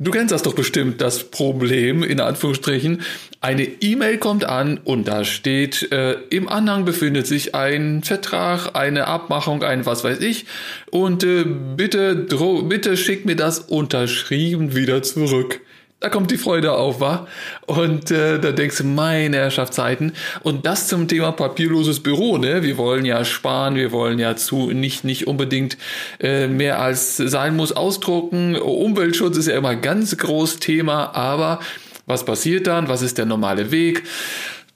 Du kennst das doch bestimmt, das Problem, in Anführungsstrichen. Eine E-Mail kommt an und da steht, äh, im Anhang befindet sich ein Vertrag, eine Abmachung, ein was weiß ich. Und äh, bitte, bitte schick mir das unterschrieben wieder zurück da kommt die Freude auf, wa? Und äh, da denkst du, meine Herrschaftszeiten. Und das zum Thema papierloses Büro, ne? Wir wollen ja sparen, wir wollen ja zu nicht nicht unbedingt äh, mehr als sein muss ausdrucken. Umweltschutz ist ja immer ganz groß Thema, aber was passiert dann? Was ist der normale Weg?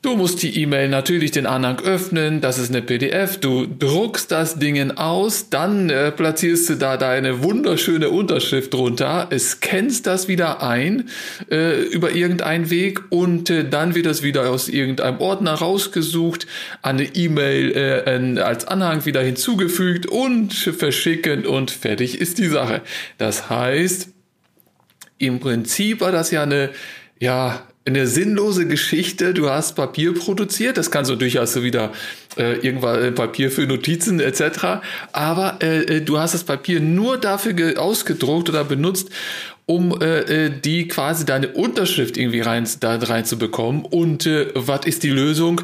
Du musst die E-Mail natürlich den Anhang öffnen, das ist eine PDF, du druckst das Ding aus, dann äh, platzierst du da deine wunderschöne Unterschrift drunter, scannst das wieder ein äh, über irgendeinen Weg und äh, dann wird das wieder aus irgendeinem Ordner rausgesucht, an eine E-Mail äh, als Anhang wieder hinzugefügt und verschicken und fertig ist die Sache. Das heißt, im Prinzip war das ja eine ja, eine sinnlose Geschichte. Du hast Papier produziert, das kannst du durchaus so wieder äh, irgendwann äh, Papier für Notizen etc. Aber äh, äh, du hast das Papier nur dafür ausgedruckt oder benutzt, um äh, äh, die quasi deine Unterschrift irgendwie rein, da reinzubekommen. Und äh, was ist die Lösung?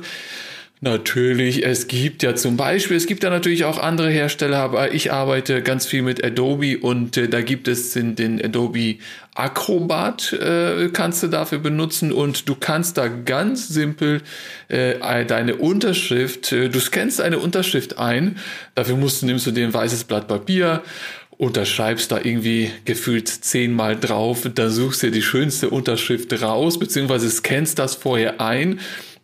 Natürlich, es gibt ja zum Beispiel, es gibt ja natürlich auch andere Hersteller, aber ich arbeite ganz viel mit Adobe und äh, da gibt es den, den Adobe Acrobat, äh, kannst du dafür benutzen und du kannst da ganz simpel äh, deine Unterschrift, äh, du scannst eine Unterschrift ein, dafür musst du, nimmst du dir ein weißes Blatt Papier, unterschreibst da irgendwie gefühlt zehnmal drauf, da suchst dir die schönste Unterschrift raus, beziehungsweise scannst das vorher ein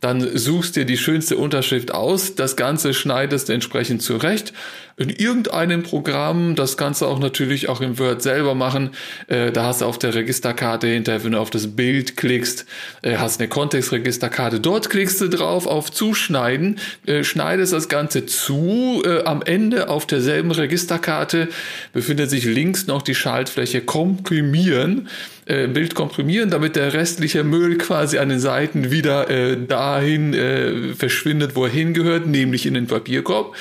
dann suchst dir die schönste Unterschrift aus, das Ganze schneidest entsprechend zurecht. In irgendeinem Programm, das Ganze auch natürlich auch im Word selber machen. Äh, da hast du auf der Registerkarte hinterher, wenn du auf das Bild klickst, äh, hast eine Kontextregisterkarte. Dort klickst du drauf auf Zuschneiden, äh, schneidest das Ganze zu. Äh, am Ende auf derselben Registerkarte befindet sich links noch die Schaltfläche Komprimieren. Äh, Bild komprimieren, damit der restliche Müll quasi an den Seiten wieder äh, dahin äh, verschwindet, wo er hingehört, nämlich in den Papierkorb.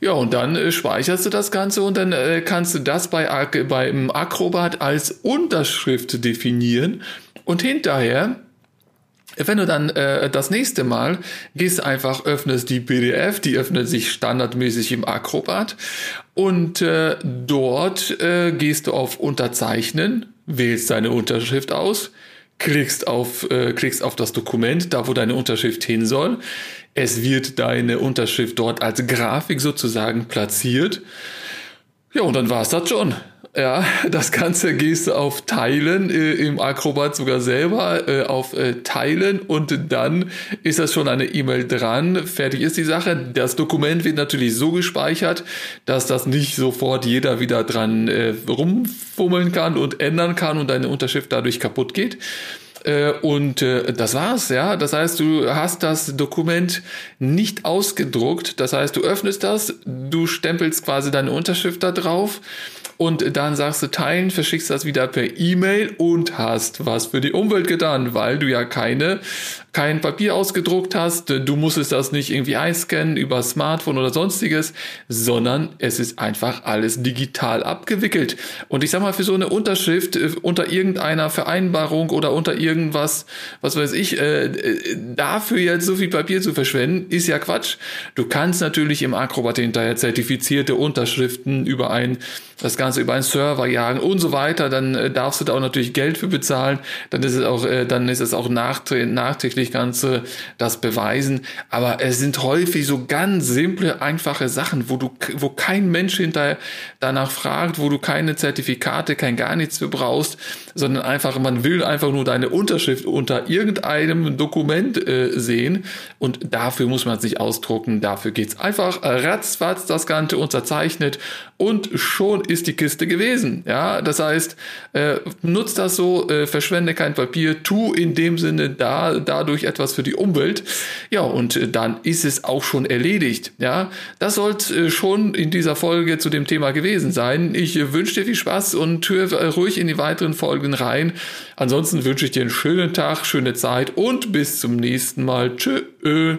Ja, und dann äh, speicherst du das Ganze und dann äh, kannst du das bei, beim Acrobat als Unterschrift definieren. Und hinterher wenn du dann äh, das nächste Mal gehst einfach, öffnest die PDF, die öffnet sich standardmäßig im Acrobat und äh, dort äh, gehst du auf Unterzeichnen, wählst deine Unterschrift aus, klickst auf, äh, klickst auf das Dokument, da wo deine Unterschrift hin soll. Es wird deine Unterschrift dort als Grafik sozusagen platziert. Ja, und dann war's das schon. Ja, das Ganze gehst du auf Teilen, äh, im Acrobat sogar selber, äh, auf äh, Teilen und dann ist das schon eine E-Mail dran. Fertig ist die Sache. Das Dokument wird natürlich so gespeichert, dass das nicht sofort jeder wieder dran äh, rumfummeln kann und ändern kann und deine Unterschrift dadurch kaputt geht. Äh, und äh, das war's, ja. Das heißt, du hast das Dokument nicht ausgedruckt. Das heißt, du öffnest das, du stempelst quasi deine Unterschrift da drauf und dann sagst du teilen, verschickst das wieder per E-Mail und hast was für die Umwelt getan, weil du ja keine kein Papier ausgedruckt hast, du musstest das nicht irgendwie einscannen über Smartphone oder sonstiges, sondern es ist einfach alles digital abgewickelt. Und ich sag mal, für so eine Unterschrift äh, unter irgendeiner Vereinbarung oder unter irgendwas, was weiß ich, äh, äh, dafür jetzt so viel Papier zu verschwenden, ist ja Quatsch. Du kannst natürlich im Acrobat hinterher zertifizierte Unterschriften über ein, das Ganze über einen Server jagen und so weiter, dann äh, darfst du da auch natürlich Geld für bezahlen, dann ist es auch, äh, dann ist es auch nachträglich wirklich Ganze das beweisen. Aber es sind häufig so ganz simple, einfache Sachen, wo du, wo kein Mensch hinterher danach fragt, wo du keine Zertifikate, kein gar nichts für brauchst, sondern einfach, man will einfach nur deine Unterschrift unter irgendeinem Dokument äh, sehen und dafür muss man es nicht ausdrucken. Dafür geht's einfach ratzfatz das Ganze unterzeichnet und schon ist die Kiste gewesen. Ja, das heißt, äh, nutzt das so, äh, verschwende kein Papier, tu in dem Sinne da, dadurch dadurch etwas für die Umwelt. Ja, und äh, dann ist es auch schon erledigt. Ja, das sollte äh, schon in dieser Folge zu dem Thema gewesen sein. Ich äh, wünsche dir viel Spaß und hör ruhig in die weiteren Folgen rein. Ansonsten wünsche ich dir einen schönen Tag, schöne Zeit und bis zum nächsten Mal. Tschö.